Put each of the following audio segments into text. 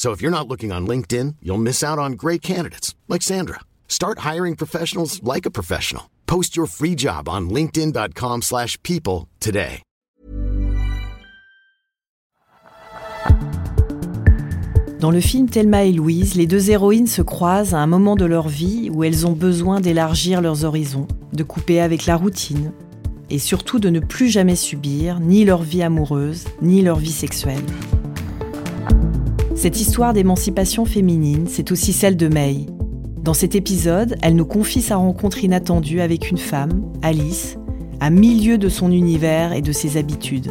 So if you're not looking on LinkedIn, you'll miss out on great candidates like Sandra. Start hiring professionals like a professional. Post your free job on linkedin.com/people today. Dans le film Thelma et Louise, les deux héroïnes se croisent à un moment de leur vie où elles ont besoin d'élargir leurs horizons, de couper avec la routine et surtout de ne plus jamais subir ni leur vie amoureuse, ni leur vie sexuelle. Cette histoire d'émancipation féminine, c'est aussi celle de May. Dans cet épisode, elle nous confie sa rencontre inattendue avec une femme, Alice, à milieu de son univers et de ses habitudes.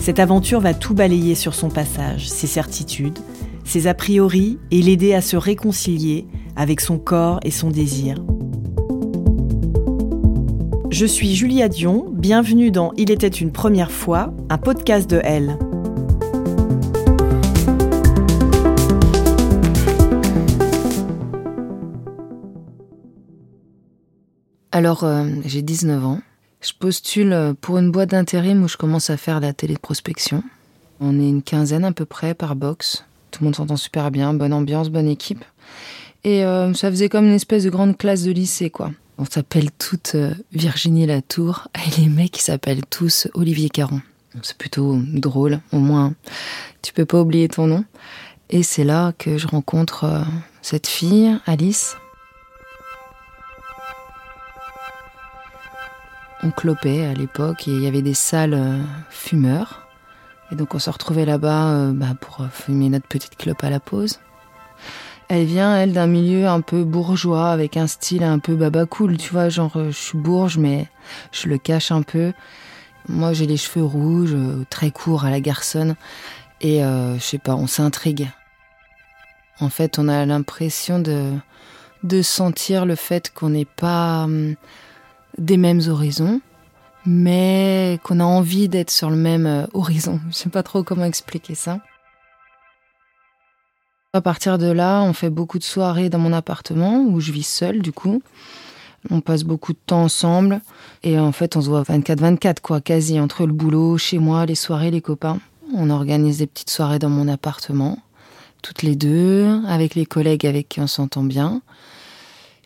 Cette aventure va tout balayer sur son passage, ses certitudes, ses a priori et l'aider à se réconcilier avec son corps et son désir. Je suis Julia Dion, bienvenue dans Il était une première fois, un podcast de Elle. Alors, euh, j'ai 19 ans. Je postule pour une boîte d'intérim où je commence à faire de la téléprospection. On est une quinzaine à peu près par box. Tout le monde s'entend super bien, bonne ambiance, bonne équipe. Et euh, ça faisait comme une espèce de grande classe de lycée, quoi. On s'appelle toutes euh, Virginie Latour et les mecs s'appellent tous Olivier Caron. C'est plutôt drôle, au moins tu peux pas oublier ton nom. Et c'est là que je rencontre euh, cette fille, Alice. On clopait à l'époque et il y avait des salles euh, fumeurs. Et donc on se retrouvait là-bas euh, bah, pour fumer notre petite clope à la pause. Elle vient, elle, d'un milieu un peu bourgeois, avec un style un peu baba cool, tu vois, genre euh, je suis bourge, mais je le cache un peu. Moi, j'ai les cheveux rouges, euh, très courts à la garçonne, et euh, je sais pas, on s'intrigue. En fait, on a l'impression de, de sentir le fait qu'on n'est pas hum, des mêmes horizons, mais qu'on a envie d'être sur le même euh, horizon. Je sais pas trop comment expliquer ça. À partir de là, on fait beaucoup de soirées dans mon appartement où je vis seule du coup. On passe beaucoup de temps ensemble et en fait on se voit 24-24 quoi, quasi entre le boulot, chez moi, les soirées, les copains. On organise des petites soirées dans mon appartement, toutes les deux, avec les collègues avec qui on s'entend bien.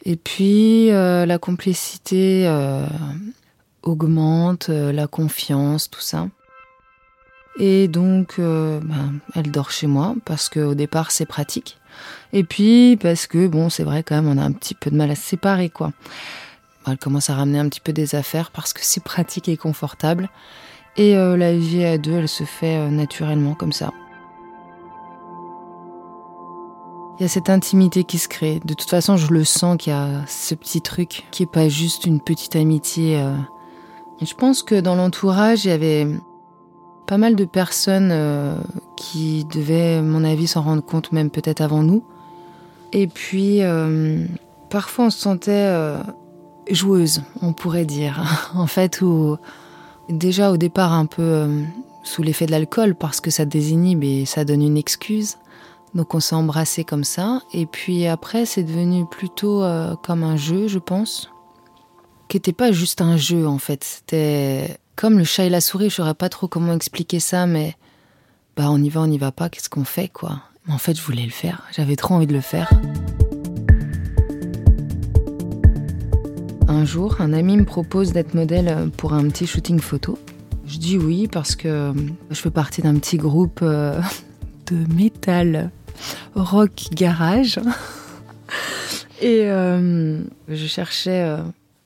Et puis euh, la complicité euh, augmente, euh, la confiance, tout ça. Et donc, ben, elle dort chez moi parce qu'au départ c'est pratique. Et puis parce que bon, c'est vrai quand même, on a un petit peu de mal à se séparer quoi. Elle commence à ramener un petit peu des affaires parce que c'est pratique et confortable. Et la vie à deux, elle se fait naturellement comme ça. Il y a cette intimité qui se crée. De toute façon, je le sens qu'il y a ce petit truc qui est pas juste une petite amitié. euh. Je pense que dans l'entourage, il y avait pas mal de personnes euh, qui devaient, à mon avis, s'en rendre compte même peut-être avant nous. Et puis, euh, parfois, on se sentait joueuse, on pourrait dire. en fait, où déjà au départ un peu sous l'effet de l'alcool, parce que ça désinhibe et ça donne une excuse. Donc on s'est embrassé comme ça. Et puis après, c'est devenu plutôt euh, comme un jeu, je pense. Qui n'était pas juste un jeu, en fait. C'était comme le chat et la souris, je saurais pas trop comment expliquer ça, mais bah on y va, on y va pas, qu'est-ce qu'on fait quoi? En fait, je voulais le faire, j'avais trop envie de le faire. Un jour, un ami me propose d'être modèle pour un petit shooting photo. Je dis oui parce que je fais partie d'un petit groupe euh, de métal rock garage. Et euh, je cherchais euh,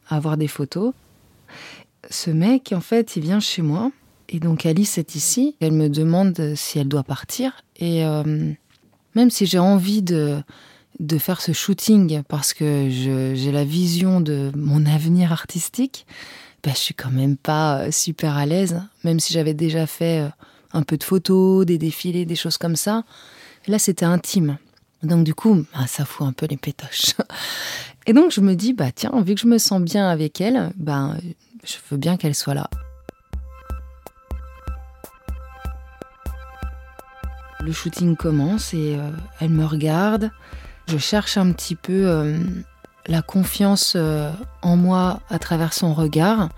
à avoir des photos. Ce mec, en fait, il vient chez moi. Et donc Alice est ici. Elle me demande si elle doit partir. Et euh, même si j'ai envie de, de faire ce shooting parce que j'ai la vision de mon avenir artistique, ben, je suis quand même pas super à l'aise. Même si j'avais déjà fait un peu de photos, des défilés, des choses comme ça. Là, c'était intime. Donc du coup, bah, ça fout un peu les pétoches. Et donc je me dis, bah tiens, vu que je me sens bien avec elle, bah, je veux bien qu'elle soit là. Le shooting commence et euh, elle me regarde. Je cherche un petit peu euh, la confiance euh, en moi à travers son regard.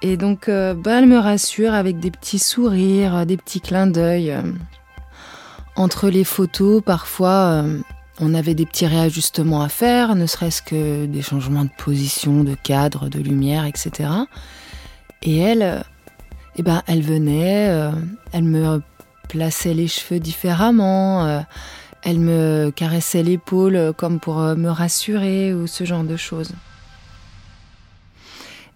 Et donc, bah, elle me rassure avec des petits sourires, des petits clins d'œil. Entre les photos, parfois, euh, on avait des petits réajustements à faire, ne serait-ce que des changements de position, de cadre, de lumière, etc. Et elle, euh, eh ben, elle venait, euh, elle me plaçait les cheveux différemment, elle me caressait l'épaule comme pour me rassurer ou ce genre de choses.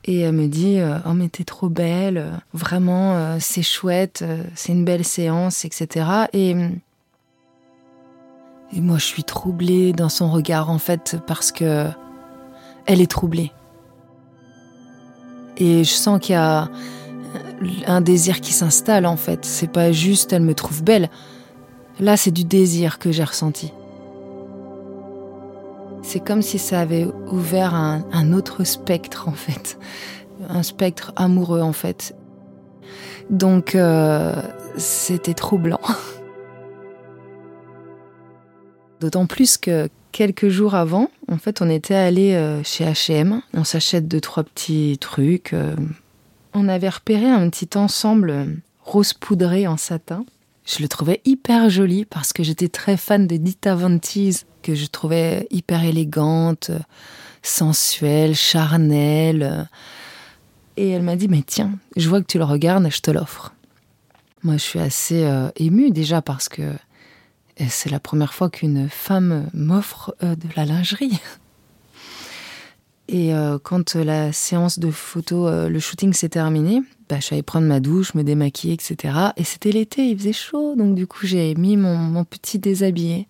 Et elle me dit Oh, mais t'es trop belle, vraiment, c'est chouette, c'est une belle séance, etc. Et et moi, je suis troublée dans son regard, en fait, parce que elle est troublée. Et je sens qu'il y a un désir qui s'installe, en fait. C'est pas juste, elle me trouve belle. Là, c'est du désir que j'ai ressenti. C'est comme si ça avait ouvert un, autre spectre, en fait. Un spectre amoureux, en fait. Donc, euh, c'était troublant. D'autant plus que quelques jours avant, en fait, on était allé euh, chez H&M. On s'achète deux trois petits trucs. Euh. On avait repéré un petit ensemble euh, rose poudré en satin. Je le trouvais hyper joli parce que j'étais très fan de Dita Von que je trouvais hyper élégante, sensuelle, charnelle. Et elle m'a dit mais tiens, je vois que tu le regardes, je te l'offre. Moi, je suis assez émue déjà parce que c'est la première fois qu'une femme m'offre euh, de la lingerie. Et euh, quand la séance de photo, euh, le shooting s'est terminé, bah, je suis allée prendre ma douche, me démaquiller, etc. Et c'était l'été, il faisait chaud, donc du coup j'ai mis mon, petit déshabillé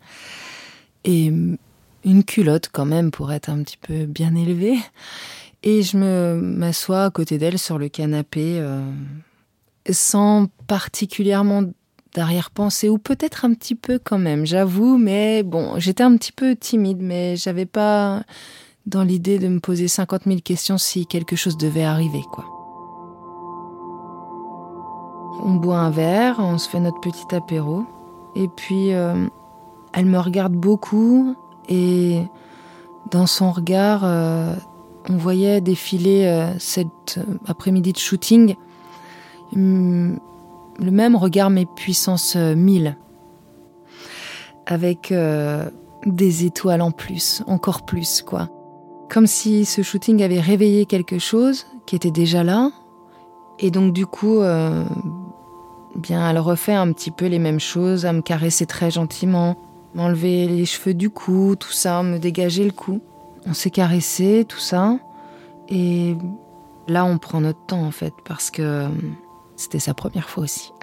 et une culotte quand même pour être un petit peu bien élevée. Et je me m'assois à côté d'elle sur le canapé, sans particulièrement d'arrière-pensée, ou peut-être un petit peu quand même, j'avoue, mais bon, j'étais un petit peu timide, mais j'avais pas dans l'idée de me poser 50 000 questions si quelque chose devait arriver, quoi. On boit un verre, on se fait notre petit apéro, et puis euh, elle me regarde beaucoup, et dans son regard, euh, on voyait défiler euh, cet après-midi de shooting hum, le même regard mais puissance 1000. Euh, Avec euh, des étoiles en plus, encore plus, quoi. Comme si ce shooting avait réveillé quelque chose qui était déjà là. Et donc, du coup, euh, bien, elle refait un petit peu les mêmes choses, à me caresser très gentiment, m'enlever les cheveux du cou, tout ça, me dégager le cou. On s'est caressé, tout ça. Et là, on prend notre temps, en fait, parce que c'était sa première fois aussi.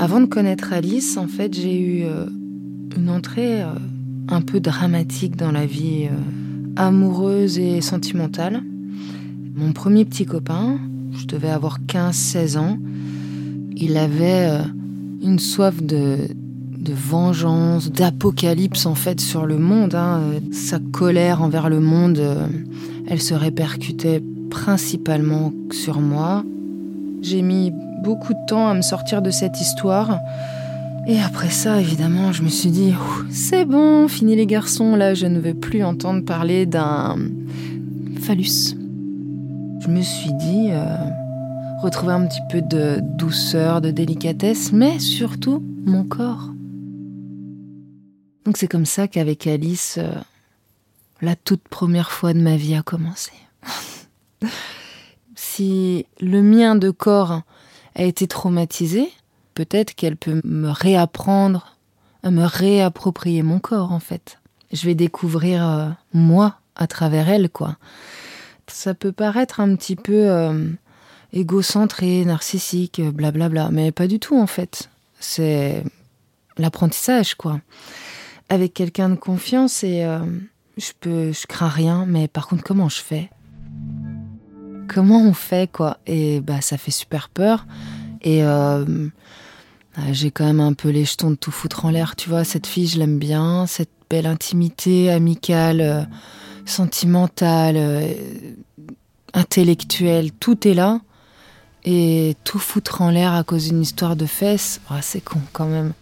Avant de connaître Alice, en fait, j'ai eu euh, une entrée euh, un peu dramatique dans la vie euh, amoureuse et sentimentale. Mon premier petit copain, je devais avoir 15-16 ans, il avait une soif de, vengeance, d'apocalypse en fait sur le monde. Hein. Sa colère envers le monde elle se répercutait principalement sur moi. J'ai mis beaucoup de temps à me sortir de cette histoire. Et après ça, évidemment, je me suis dit, c'est bon, fini les garçons, là, je ne veux plus entendre parler d'un phallus. Je me suis dit, euh, retrouver un petit peu de douceur, de délicatesse, mais surtout mon corps. Donc c'est comme ça qu'avec Alice, euh, la toute première fois de ma vie a commencé. si le mien de corps a été traumatisé, peut-être qu'elle peut me réapprendre à me réapproprier mon corps en fait. Je vais découvrir euh, moi à travers elle quoi. Ça peut paraître un petit peu euh, égocentré, narcissique, blablabla, mais pas du tout en fait. C'est l'apprentissage quoi. Avec quelqu'un de confiance et euh, je peux, je crains rien, mais par contre comment je fais? Comment on fait quoi? Et bah ça fait super peur et ah, j'ai quand même un peu les jetons de tout foutre en l'air, tu vois. Cette fille, je l'aime bien. Cette belle intimité amicale, euh, sentimentale, euh, intellectuelle, tout est là. Et tout foutre en l'air à cause d'une histoire de fesses, oh, c'est con quand même.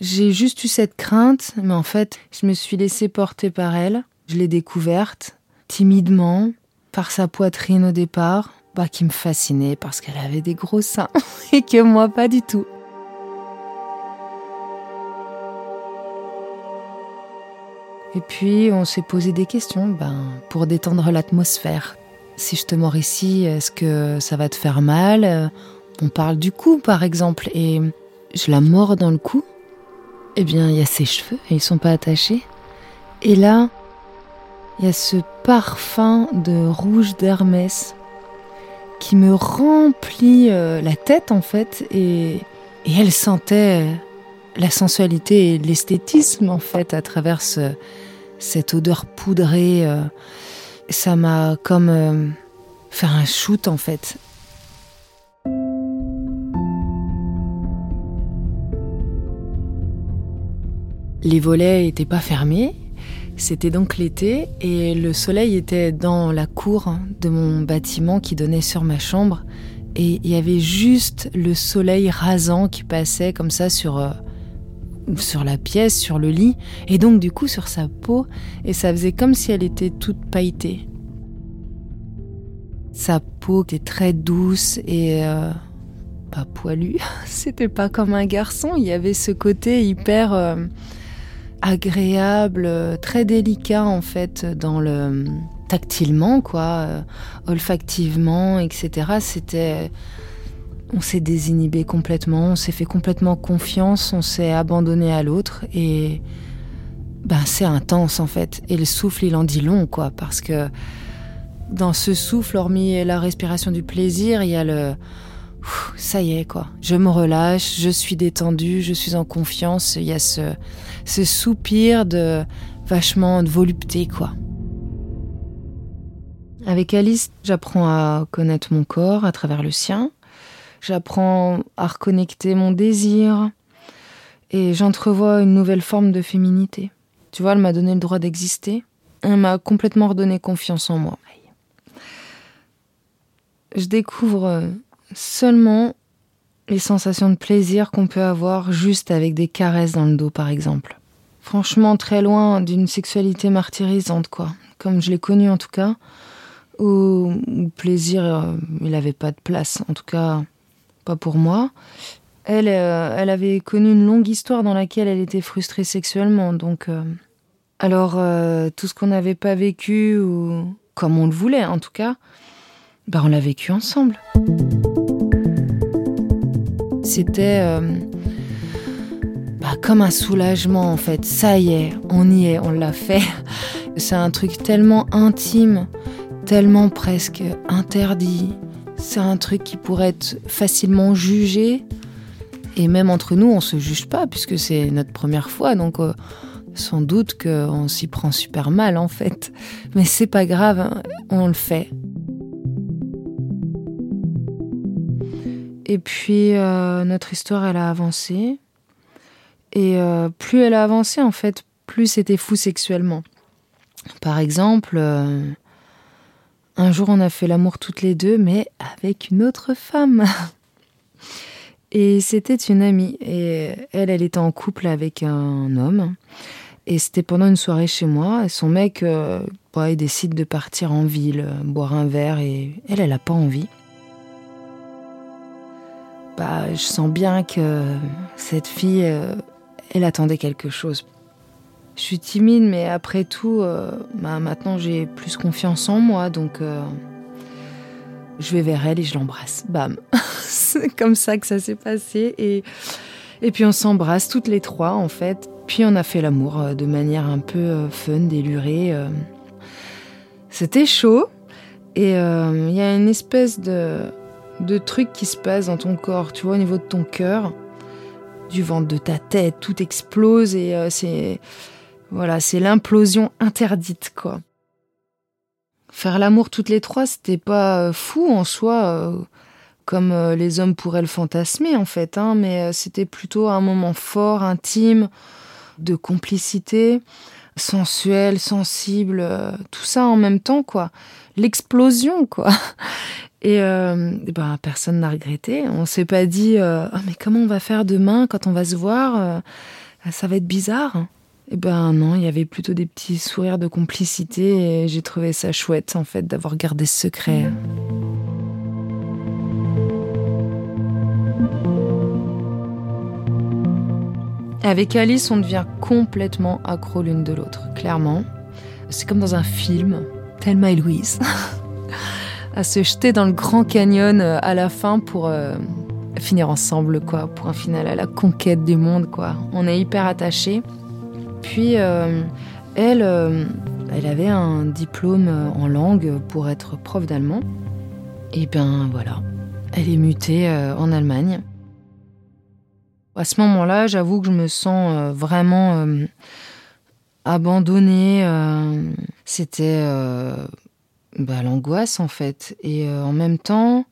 J'ai juste eu cette crainte, mais en fait, je me suis laissée porter par elle. Je l'ai découverte, timidement, par sa poitrine au départ, qui me fascinait parce qu'elle avait des gros seins et que moi pas du tout. Et puis on s'est posé des questions ben, pour détendre l'atmosphère. Si je te mords ici, est-ce que ça va te faire mal? On parle du cou par exemple et je la mords dans le cou. Eh bien, il y a ses cheveux et ils sont pas attachés. Et là, il y a ce parfum de rouge d'Hermès qui me remplit euh, la tête en fait et, elle sentait la sensualité et l'esthétisme en fait à travers cette odeur poudrée. Euh. ça m'a comme euh, fait un shoot en fait. Les volets n'étaient pas fermés c'était donc l'été et le soleil était dans la cour de mon bâtiment qui donnait sur ma chambre et il y avait juste le soleil rasant qui passait comme ça sur euh, sur la pièce, sur le lit et donc du coup sur sa peau et ça faisait comme si elle était toute pailletée. Sa peau était très douce et euh, pas poilue. C'était pas comme un garçon, il y avait ce côté hyper euh, agréable, très délicat en fait dans le tactilement quoi, euh, olfactivement, etc. C'était, on s'est désinhibé complètement, on s'est fait complètement confiance, on s'est abandonné à l'autre et ben c'est intense en fait. Et le souffle il en dit long quoi parce que dans ce souffle, hormis la respiration du plaisir, il y a le ça y est quoi. Je me relâche, je suis détendue, je suis en confiance. Il y a ce, soupir de vachement de volupté quoi. Avec Alice, j'apprends à connaître mon corps à travers le sien. J'apprends à reconnecter mon désir et j'entrevois une nouvelle forme de féminité. Tu vois, elle m'a donné le droit d'exister. Elle m'a complètement redonné confiance en moi. Je découvre seulement les sensations de plaisir qu'on peut avoir juste avec des caresses dans le dos, par exemple. Franchement, très loin d'une sexualité martyrisante, quoi. Comme je l'ai connue en tout cas, où plaisir, euh, il n'avait pas de place, en tout cas, pas pour moi. Elle, euh, elle avait connu une longue histoire dans laquelle elle était frustrée sexuellement, donc. Euh, alors, tout ce qu'on n'avait pas vécu, ou comme on le voulait en tout cas, ben on l'a vécu ensemble. C'était euh, bah, comme un soulagement en fait. Ça y est, on y est, on l'a fait. C'est un truc tellement intime, tellement presque interdit. C'est un truc qui pourrait être facilement jugé. Et même entre nous, on se juge pas puisque c'est notre première fois. Donc euh, sans doute qu'on s'y prend super mal en fait. Mais c'est pas grave, hein, on le fait. Et puis euh, notre histoire, elle a avancé. Et euh, plus elle a avancé, en fait, plus c'était fou sexuellement. Par exemple, euh, un jour on a fait l'amour toutes les deux, mais avec une autre femme. Et c'était une amie. Et elle, elle était en couple avec un homme. Et c'était pendant une soirée chez moi. Et son mec, bah, il décide de partir en ville, boire un verre. Et elle, elle n'a pas envie bah, je sens bien que cette fille, euh, elle attendait quelque chose. Je suis timide, mais après tout, euh, bah, maintenant j'ai plus confiance en moi, donc euh, je vais vers elle et je l'embrasse. Bam. C'est comme ça que ça s'est passé. Et, Et puis on s'embrasse toutes les trois en fait. Puis on a fait l'amour de manière un peu fun, délurée. C'était chaud. Et il y a une espèce de, de truc qui se passe dans ton corps, tu vois, au niveau de ton cœur, du ventre de ta tête, tout explose et c'est voilà, c'est l'implosion interdite quoi. Faire l'amour toutes les trois, c'était pas fou en soi comme euh, les hommes pourraient le fantasmer en fait, hein, mais euh, c'était plutôt un moment fort, intime, de complicité, sensuel, sensible, euh, tout ça en même temps quoi. L'explosion quoi. Et, ben personne n'a regretté. On s'est pas dit ah, mais comment on va faire demain quand on va se voir Ça va être bizarre. Et ben non, il y avait plutôt des petits sourires de complicité et j'ai trouvé ça chouette en fait d'avoir gardé ce secret. Avec Alice, on devient complètement accro l'une de l'autre, clairement. C'est comme dans un film, Thelma et Louise, à se jeter dans le Grand Canyon euh, à la fin pour euh, finir ensemble, quoi, pour un final à la conquête du monde, quoi. On est hyper attachés. Puis euh, elle, elle avait un diplôme en langue pour être prof d'allemand. Et ben voilà, elle est mutée en Allemagne. À ce moment-là, j'avoue que je me sens euh, vraiment euh, abandonnée. Euh, c'était bah, l'angoisse en fait. Et en même temps,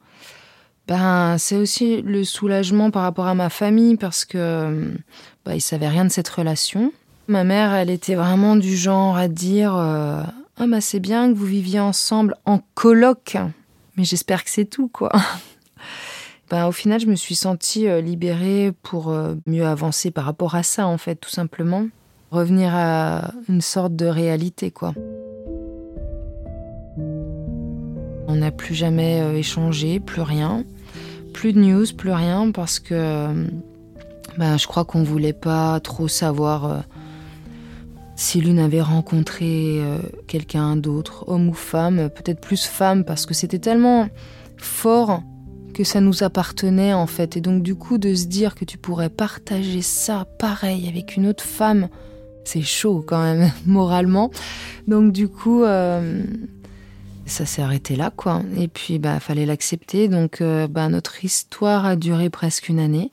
ben, c'est aussi le soulagement par rapport à ma famille parce que bah, ils savaient rien de cette relation. Ma mère, elle était vraiment du genre à dire Ah, c'est bien que vous viviez ensemble en coloc. Mais j'espère que c'est tout, quoi. Ben, au final, je me suis sentie euh, libérée pour euh, mieux avancer par rapport à ça, en fait, tout simplement. Revenir à une sorte de réalité, quoi. On n'a plus jamais euh, échangé, plus rien. Plus de news, plus rien, parce que ben, je crois qu'on voulait pas trop savoir si l'une avait rencontré quelqu'un d'autre, homme ou femme, peut-être plus femme, parce que c'était tellement fort que ça nous appartenait en fait. Et donc du coup de se dire que tu pourrais partager ça pareil avec une autre femme, c'est chaud quand même moralement. Donc du coup euh, ça s'est arrêté là quoi. Et puis bah fallait l'accepter. Donc euh, bah, notre histoire a duré presque une année.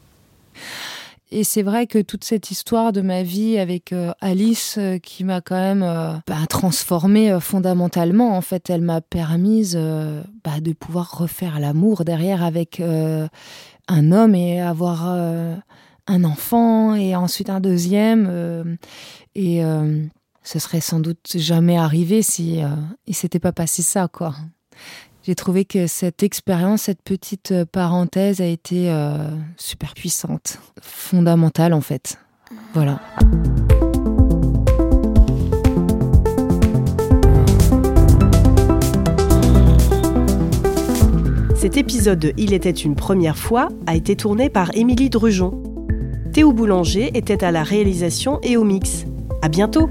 Et c'est vrai que toute cette histoire de ma vie avec euh, Alice, euh, qui m'a quand même euh, bah, transformée fondamentalement, en fait, elle m'a permise bah, de pouvoir refaire l'amour derrière avec un homme et avoir un enfant et ensuite un deuxième. et ce serait sans doute jamais arrivé si il s'était pas passé ça, quoi. J'ai trouvé que cette expérience, cette petite euh, parenthèse a été euh, super puissante, fondamentale en fait. Voilà. Cet épisode de Il était une première fois a été tourné par Émilie Drujon. Théo Boulanger était à la réalisation et au mix. À bientôt!